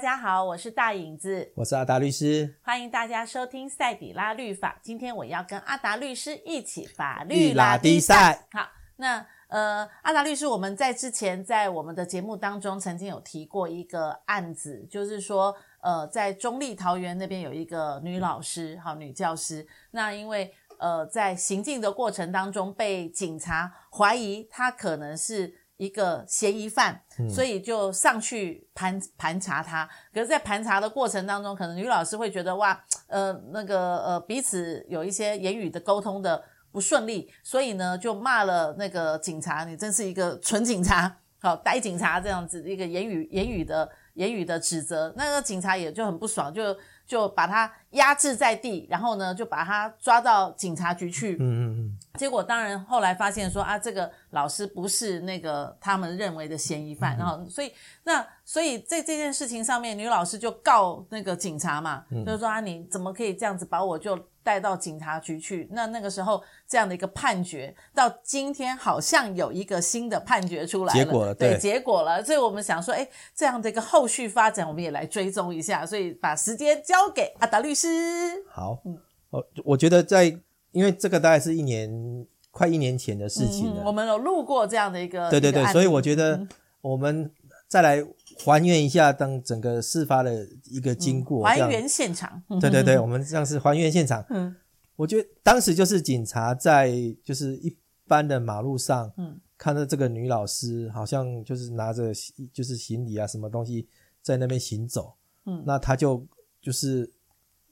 嗨，大家好，我是大影子，我是阿达律师，欢迎大家收听赛底拉律法。今天我要跟阿达律师一起法律拉低赛。好，那呃，阿达律师，我们在之前在我们的节目当中曾经有提过一个案子，就是说呃，在中立桃园那边有一个女老师，好，女教师，那因为呃在行进的过程当中被警察怀疑她可能是。一个嫌疑犯，所以就上去盘盘查他。可是，在盘查的过程当中，可能女老师会觉得哇，呃，那个呃，彼此有一些言语的沟通的不顺利，所以呢，就骂了那个警察，你真是一个蠢警察，好呆警察这样子一个言语言语的言语的指责，那个警察也就很不爽，就。就把他压制在地，然后呢，就把他抓到警察局去。嗯嗯嗯。结果当然后来发现说啊，这个老师不是那个他们认为的嫌疑犯，嗯、然后所以那所以在这件事情上面，女老师就告那个警察嘛，嗯、就是说啊，你怎么可以这样子把我就。带到警察局去，那那个时候这样的一个判决，到今天好像有一个新的判决出来了，结果了，对，对，结果了，所以我们想说，哎，这样的一个后续发展，我们也来追踪一下，所以把时间交给阿达律师。好，嗯，我我觉得在，因为这个大概是一年快一年前的事情了，嗯、我们有录过这样的一个，对对对，所以我觉得我们再来。还原一下当整个事发的一个经过，嗯、还原现场。对对对，我们这样是还原现场。嗯，我觉得当时就是警察在就是一般的马路上，嗯，看到这个女老师好像就是拿着就是行李啊什么东西在那边行走，嗯，那他就就是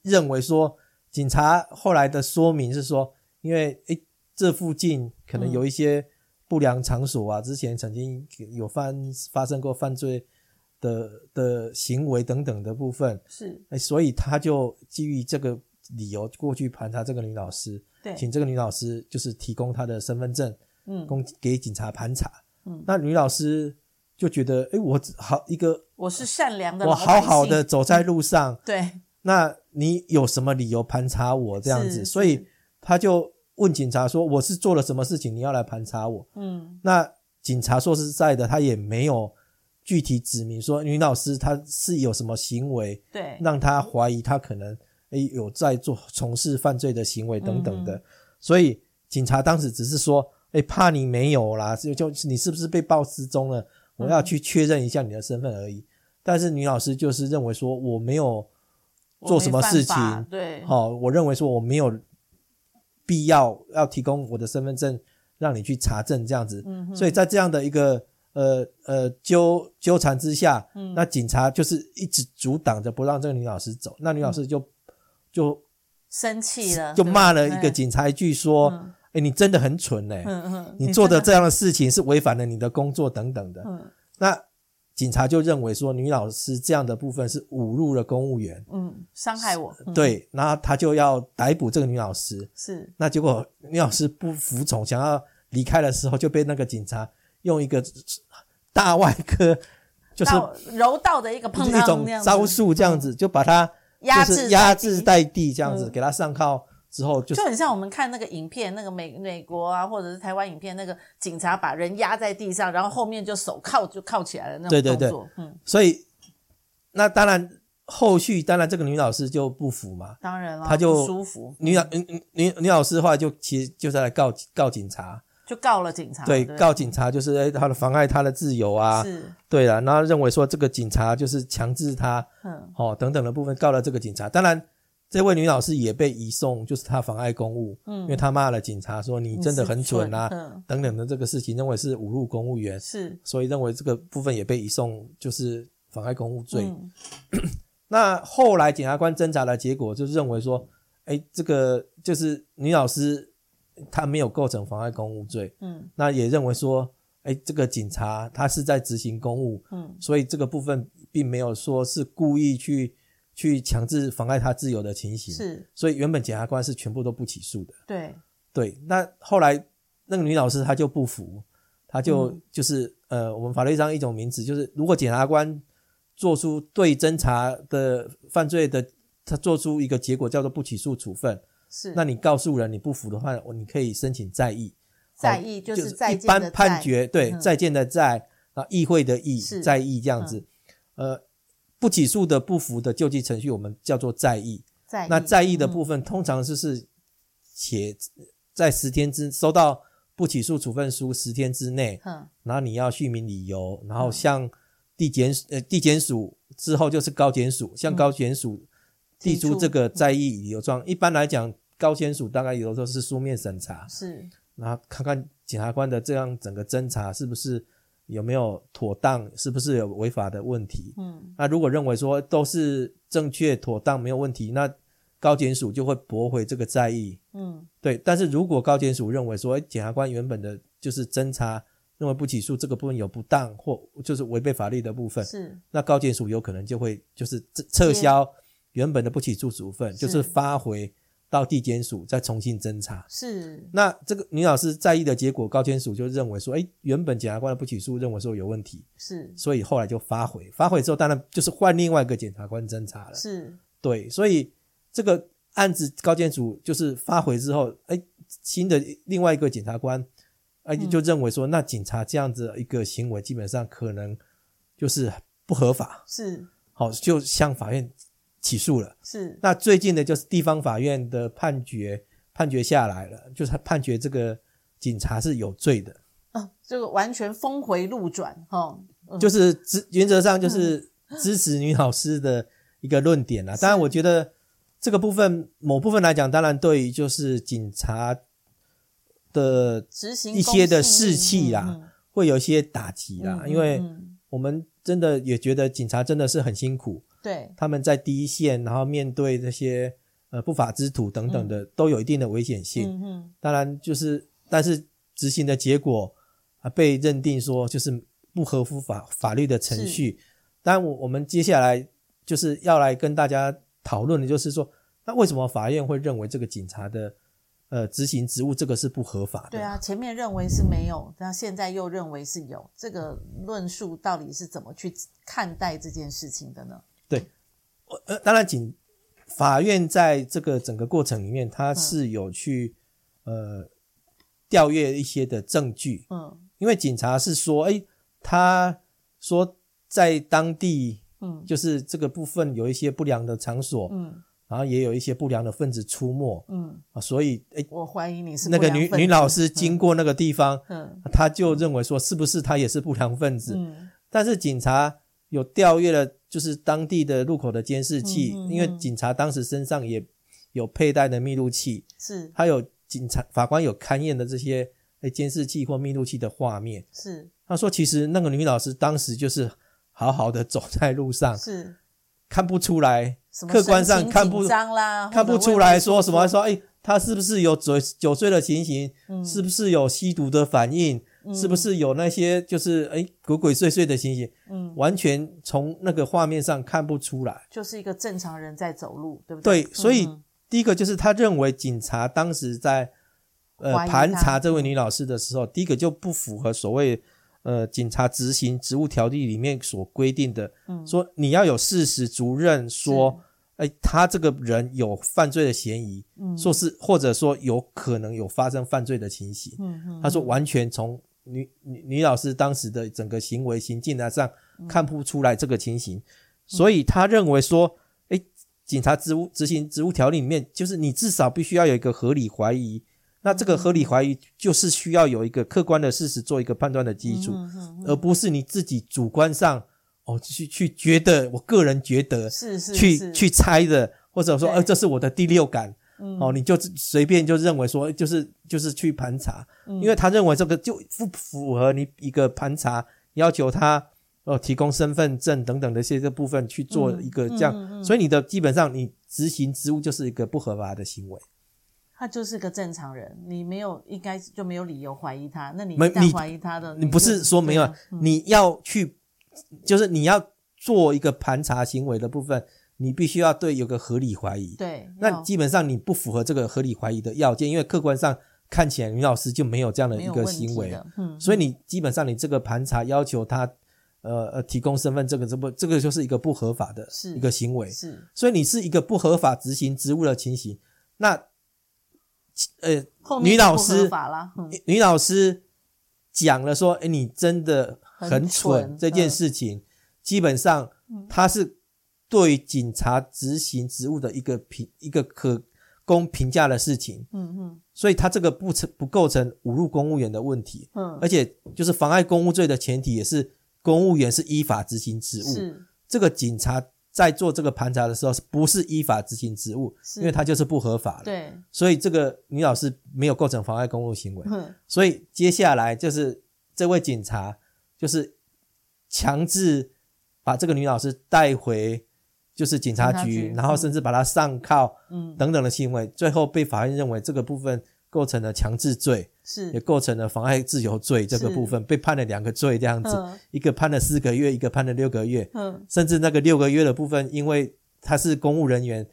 认为说，警察后来的说明是说，因为诶这附近可能有一些不良场所啊，嗯、之前曾经有犯发生过犯罪。的的行为等等的部分。是，哎，所以他就基于这个理由过去盘查这个女老师，对，请这个女老师就是提供她的身份证，嗯，供给警察盘查，嗯，那女老师就觉得，哎，我好一个，我是善良的，我好好的走在路上，嗯、对，那你有什么理由盘查我这样子？所以他就问警察说，我是做了什么事情，你要来盘查我？嗯，那警察说实在的，他也没有。具体指明说，女老师她是有什么行为，对，让他怀疑她可能诶有在做从事犯罪的行为等等的，所以警察当时只是说，诶怕你没有啦，就就你是不是被报失踪了？我要去确认一下你的身份而已。但是女老师就是认为说我没有做什么事情，对，好，我认为说我没有必要要提供我的身份证让你去查证这样子，所以在这样的一个。呃呃，纠纠缠之下，嗯，那警察就是一直阻挡着不让这个女老师走，那女老师就、嗯、就生气了，就骂了一个警察一句说：“哎、欸，你真的很蠢哎、欸，嗯嗯，你做的这样的事情是违反了你的工作等等的。”嗯，那警察就认为说女老师这样的部分是侮辱了公务员，嗯，伤害我，嗯、对，然后他就要逮捕这个女老师，是，那结果女老师不服从，想要离开的时候就被那个警察。用一个大外科，就是柔道的一个碰一种招数，这样子就把他压制压制在地，这样子给他上铐之后，就就很像我们看那个影片，那个美美国啊，或者是台湾影片，那个警察把人压在地上，然后后面就手铐就铐起来了那种动作。对对对，嗯，所以那当然后续当然这个女老师就不服嘛，当然了，她就不舒服。女老女女女老师的话就其实就是来告告警察。就告了警察，对，对告警察就是诶，他的妨碍她的自由啊，是，对了，然后认为说这个警察就是强制她，嗯，哦等等的部分告了这个警察。当然，这位女老师也被移送，就是她妨碍公务，嗯，因为她骂了警察说你真的很蠢啊，嗯，等等的这个事情，认为是侮辱公务员，是，所以认为这个部分也被移送，就是妨碍公务罪。嗯、那后来检察官侦查的结果就是认为说，诶，这个就是女老师。她没有构成妨碍公务罪，嗯，那也认为说，哎，这个警察他是在执行公务，嗯，所以这个部分并没有说是故意去去强制妨碍他自由的情形，是，所以原本检察官是全部都不起诉的，对，对，那后来那个女老师她就不服，她就、嗯、就是呃，我们法律上一种名词就是，如果检察官做出对侦查的犯罪的，他做出一个结果叫做不起诉处分。是，那你告诉人你不服的话，你可以申请再议。再议就是一般判决，对，再见的再，啊，议会的议，再议这样子。呃，不起诉的不服的救济程序，我们叫做再议。再议那再议的部分，嗯、通常就是且在十天之收到不起诉处分书十天之内，嗯，然后你要续明理由，然后向地检呃地检署之后就是高检署，向高检署递出这个再议理由状。一般来讲，高检署大概有的时候是书面审查，是，然后看看检察官的这样整个侦查是不是。有没有妥当？是不是有违法的问题？嗯，那如果认为说都是正确妥当没有问题，那高检署就会驳回这个再议。嗯，对。但是如果高检署认为说，哎，检察官原本的就是侦查认为不起诉这个部分有不当或就是违背法律的部分，是，那高检署有可能就会就是撤销原本的不起诉处分，就是发回。到地检署再重新侦查，是。那这个女老师在意的结果，高检署就认为说，哎，原本检察官的不起诉认为说有问题，是。所以后来就发回，发回之后，当然就是换另外一个检察官侦查了，是。对，所以这个案子高检署就是发回之后，哎，新的另外一个检察官，哎，就认为说，那警察这样子一个行为，基本上可能就是不合法，是。好，就向法院。起诉了，是。那最近的就是地方法院的判决，判决下来了，就是他判决这个警察是有罪的。啊，这个完全峰回路转，哈、哦嗯，就是支原则上就是支持女老师的一个论点啦。当然，我觉得这个部分某部分来讲，当然对于就是警察的执行一些的士气啦，会有一些打击啦，因为我们真的也觉得警察真的是很辛苦。对，他们在第一线，然后面对这些呃不法之徒等等的，嗯、都有一定的危险性。嗯嗯，当然就是，但是执行的结果啊，被认定说就是不合乎法法律的程序。当然，我我们接下来就是要来跟大家讨论的，就是说，那为什么法院会认为这个警察的呃执行职务这个是不合法的？对啊，前面认为是没有，那现在又认为是有，这个论述到底是怎么去看待这件事情的呢？对，呃，当然，警法院在这个整个过程里面，他是有去、嗯、呃调阅一些的证据，嗯，因为警察是说，哎，他说在当地，嗯，就是这个部分有一些不良的场所，嗯，然后也有一些不良的分子出没，嗯，啊，所以，哎，我怀疑你是那个女女老师经过那个地方，嗯，他就认为说，是不是他也是不良分子？嗯，但是警察有调阅了。就是当地的路口的监视器，嗯嗯嗯，因为警察当时身上也有佩戴的密录器，是，还有警察法官有勘验的这些诶监视器或密录器的画面，是。他说，其实那个女老师当时就是好好的走在路上，是，看不出来，客观上看不看不出来说什么，说诶她是不是有酒酒醉的情形，嗯，是不是有吸毒的反应？是不是有那些就是诶鬼鬼祟祟的情形？嗯，完全从那个画面上看不出来，就是一个正常人在走路，对不对？对，所以第一个就是他认为警察当时在呃盘查这位女老师的时候，第一个就不符合所谓呃警察执行职务条例里面所规定的，嗯，说你要有事实足认说，诶他这个人有犯罪的嫌疑，嗯，说是或者说有可能有发生犯罪的情形，嗯嗯，他说完全从。女女女老师当时的整个行为行径来上看不出来这个情形，所以他认为说，诶，警察职务执行职务条例里面，就是你至少必须要有一个合理怀疑，那这个合理怀疑就是需要有一个客观的事实做一个判断的基础，而不是你自己主观上哦去去觉得，我个人觉得是是去去猜的，或者说，呃，这是我的第六感。嗯、哦，你就随便就认为说，就是就是去盘查，嗯，因为他认为这个就不符合你一个盘查要求他呃提供身份证等等的一些这部分去做一个这样，所以你的基本上你执行职务就是一个不合法的行为。他就是个正常人，你没有应该就没有理由怀疑他。那你一旦怀疑他的，你，你不是说没有，嗯，你要去就是你要做一个盘查行为的部分。你必须要对有个合理怀疑，对，那基本上你不符合这个合理怀疑的要件，因为客观上看起来女老师就没有这样的一个行为，嗯，所以你基本上你这个盘查要求他，呃呃提供身份，这个这不这个就是一个不合法的一个行为，是，是，所以你是一个不合法执行职务的情形，那呃女老师嗯、女老师讲了说，哎你真的很蠢，很蠢这件事情，嗯、基本上他是。对警察执行职务的一个评一个可供评价的事情。嗯嗯，所以他这个不成不构成侮辱公务员的问题。嗯，而且就是妨碍公务罪的前提也是公务员是依法执行职务。是这个警察在做这个盘查的时候，是不是依法执行职务？因为他就是不合法的。对，所以这个女老师没有构成妨碍公务行为。嗯，所以接下来就是这位警察就是强制。把这个女老师带回就是警察局，然后甚至把他上铐，嗯，等等的行为，嗯、最后被法院认为这个部分构成了强制罪，是也构成了妨碍自由罪。这个部分被判了两个罪，这样子，嗯、一个判了四个月，一个判了六个月，嗯，甚至那个六个月的部分，因为他是公务人员，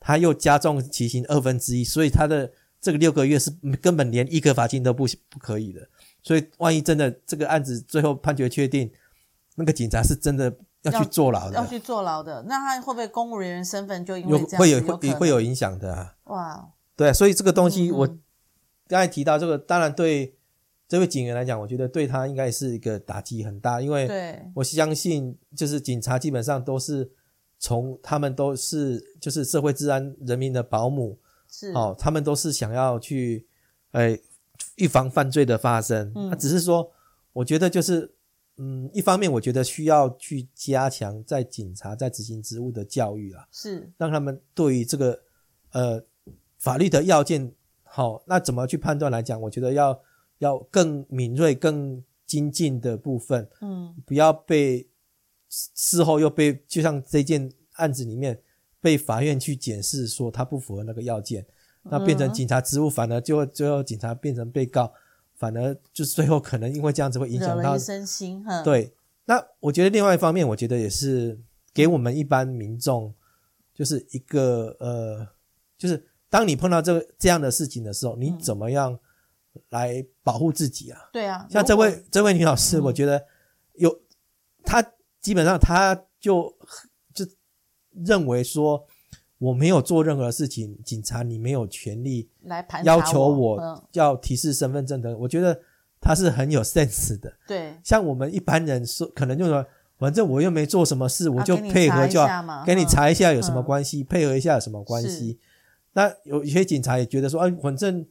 他又加重其刑二分之一，所以他的这个六个月是根本连一颗罚金都不不可以的。所以万一真的这个案子最后判决确定，那个警察是真的。要去坐牢的，要去坐牢的，那他会不会公务人员身份就因为这样会有会会有影响的啊？哇，对，所以这个东西我刚才提到这个，当然对这位警员来讲，我觉得对他应该是一个打击很大，因为我相信就是警察基本上都是从他们都是就是社会治安人民的保姆，是。哦，他们都是想要去诶预防犯罪的发生，那只是说我觉得就是。嗯，一方面我觉得需要去加强在警察在执行职务的教育啊，是让他们对于这个呃法律的要件，好，那怎么去判断来讲，我觉得要要更敏锐、更精进的部分，嗯，不要被事后又被就像这件案子里面被法院去检视说他不符合那个要件，那变成警察职务反而就最后警察变成被告。反而就是最后可能因为这样子会影响到身心。对，那我觉得另外一方面，我觉得也是给我们一般民众，就是一个呃，就是当你碰到这个这样的事情的时候，你怎么样来保护自己啊？嗯、对啊，像这位这位女老师，我觉得有她基本上她就就认为说。我没有做任何事情，警察你没有权利来要求我要提示身份证的。我觉得他是很有 sense 的。对，像我们一般人说，可能就说，反正我又没做什么事，我就配合就好，给你查一下有什么关系，配合一下有什么关系。那有一些警察也觉得说，哎，反正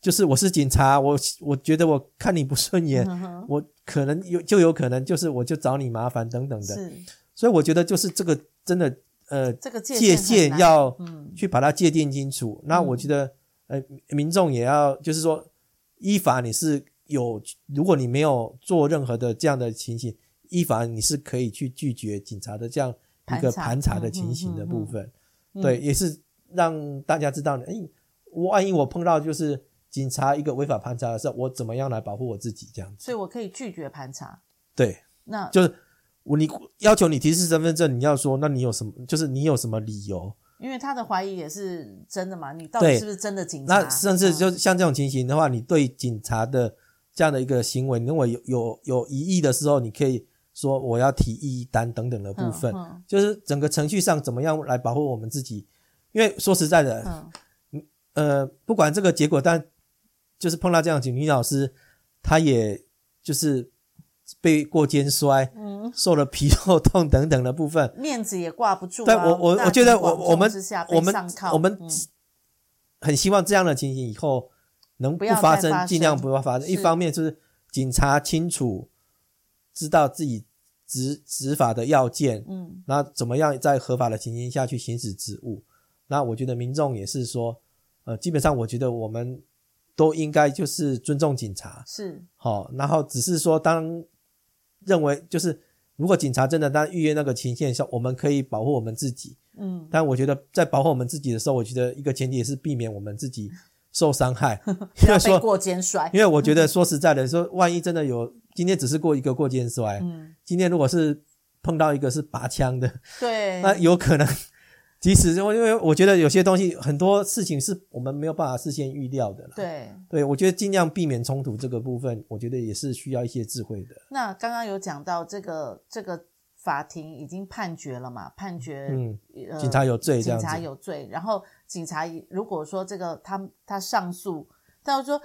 就是我是警察，我我觉得我看你不顺眼，我可能有就有可能就是我就找你麻烦等等的。所以我觉得就是这个真的。呃，这个界界限要去把它界定清楚。嗯、那我觉得，呃，民众也要，就是说，依法你是有，如果你没有做任何的这样的情形，依法你是可以去拒绝警察的这样一个盘查的情形的部分。对，也是让大家知道，哎，万一我碰到就是警察一个违法盘查的时候，我怎么样来保护我自己这样子？所以我可以拒绝盘查。对，那就是。我你要求你提示身份证，你要说，那你有什么？就是你有什么理由？因为他的怀疑也是真的嘛？你到底是不是真的警察？那甚至就像这种情形的话，嗯、你对警察的这样的一个行为，你认为有有有疑义的时候，你可以说我要提异议单等等的部分，嗯嗯、就是整个程序上怎么样来保护我们自己？因为说实在的，嗯，呃，不管这个结果，但就是碰到这样的女老师，她也就是。被过肩摔，嗯，受了皮肉痛等等的部分，面子也挂不住、啊。对，我我我觉得我我们我们我们很希望这样的情形以后能不发生，尽量不要发生。一方面就是警察清楚知道自己执执法的要件，嗯，那怎么样在合法的情形下去行使职务？那我觉得民众也是说，呃，基本上我觉得我们都应该就是尊重警察，是好，然后只是说当。认为就是，如果警察真的当预约那个情形下，我们可以保护我们自己。嗯，但我觉得在保护我们自己的时候，我觉得一个前提也是避免我们自己受伤害。因为说过肩摔，因为我觉得说实在的，说万一真的有今天只是过一个过肩摔，嗯，今天如果是碰到一个是拔枪的，对，那有可能。其实，因为我觉得有些东西很多事情是我们没有办法事先预料的啦。对，对我觉得尽量避免冲突这个部分，我觉得也是需要一些智慧的。那刚刚有讲到这个这个法庭已经判决了嘛？判决，嗯，警察有罪，警察有罪。然后警察如果说这个他他上诉，但是说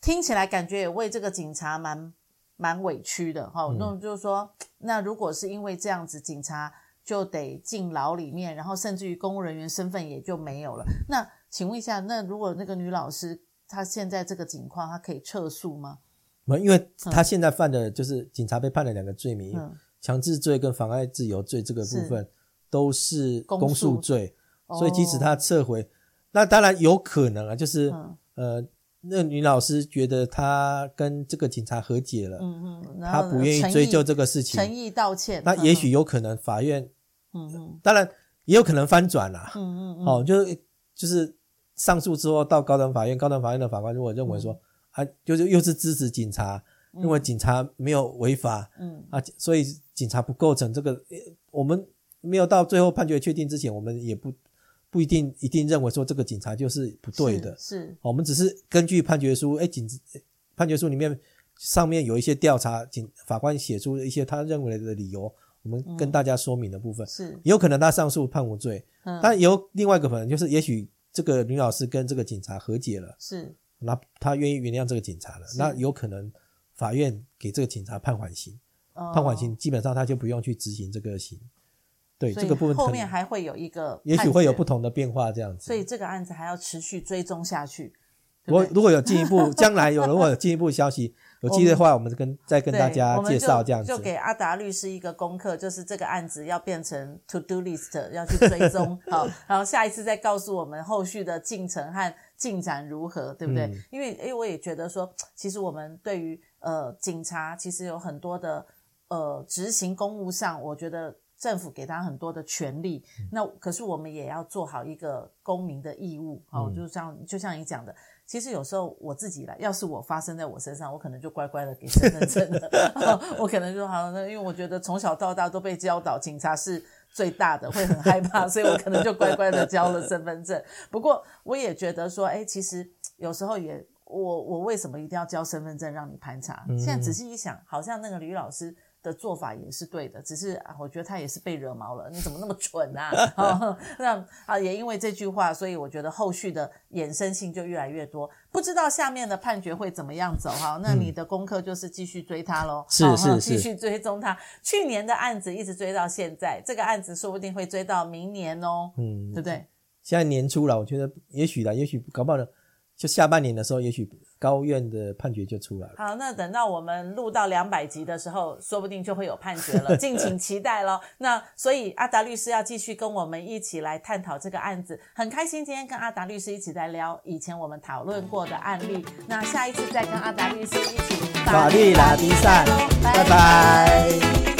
听起来感觉也为这个警察蛮蛮委屈的哈。那、嗯、就是说，那如果是因为这样子，警察。就得进牢里面，然后甚至于公务人员身份也就没有了。那请问一下，那如果那个女老师她现在这个情况，她可以撤诉吗？没，因为她现在犯的就是警察被判了两个罪名，嗯、强制罪跟妨碍自由罪这个部分是都是公诉罪，所以即使她撤回，哦、那当然有可能啊，就是、嗯、呃。那女老师觉得她跟这个警察和解了，嗯嗯，她不愿意追究这个事情，诚意道歉。那也许有可能法院，嗯嗯，当然也有可能翻转啦，嗯嗯，哦，就是就是上诉之后到高等法院，高等法院的法官如果认为说，啊，就是又是支持警察，认为警察没有违法，嗯。啊，所以警察不构成这个，我们没有到最后判决确定之前，我们也不。不一定一定认为说这个警察就是不对的，是，是。我们只是根据判决书，哎，警判决书里面上面有一些调查，警法官写出一些他认为的理由，我们跟大家说明的部分，嗯、是，有可能他上诉判无罪，嗯，但有另外一个可能就是，也许这个女老师跟这个警察和解了，是，那他愿意原谅这个警察了，那有可能法院给这个警察判缓刑，哦、判缓刑基本上他就不用去执行这个刑。对这个部分，后面还会有一个，也许会有不同的变化，这样子。所以这个案子还要持续追踪下去。如果如果有进一步，将来有如果有进一步消息，有机会的话，我们跟再跟大家介绍这样子。就给阿达律师一个功课，就是这个案子要变成 to do list，要去追踪。好，然后下一次再告诉我们后续的进程和进展如何，对不对？嗯、因为因为我也觉得说，其实我们对于呃警察，其实有很多的呃执行公务上，我觉得。政府给他很多的权利，那可是我们也要做好一个公民的义务，哦，就像就像你讲的，其实有时候我自己来，要是我发生在我身上，我可能就乖乖的给身份证了，我可能就好，那因为我觉得从小到大都被教导警察是最大的，会很害怕，所以我可能就乖乖的交了身份证。不过我也觉得说，哎，其实有时候也，我我为什么一定要交身份证让你盘查？现在仔细一想，好像那个吕老师。的做法也是对的，只是啊，我觉得他也是被惹毛了。你怎么那么蠢啊？哦、那啊，也因为这句话，所以我觉得后续的衍生性就越来越多。不知道下面的判决会怎么样走哈？那你的功课就是继续追他喽，是是是，继续追踪他。去年的案子一直追到现在，这个案子说不定会追到明年哦。嗯，对不对？现在年初了，我觉得也许啦，也许搞不好就下半年的时候，也许。高院的判决就出来了。好，那等到我们录到两百集的时候，说不定就会有判决了，敬请期待咯。那所以阿达律师要继续跟我们一起来探讨这个案子，很开心今天跟阿达律师一起来聊以前我们讨论过的案例。那下一次再跟阿达律师一起法律拉比赛，拜拜。拜拜。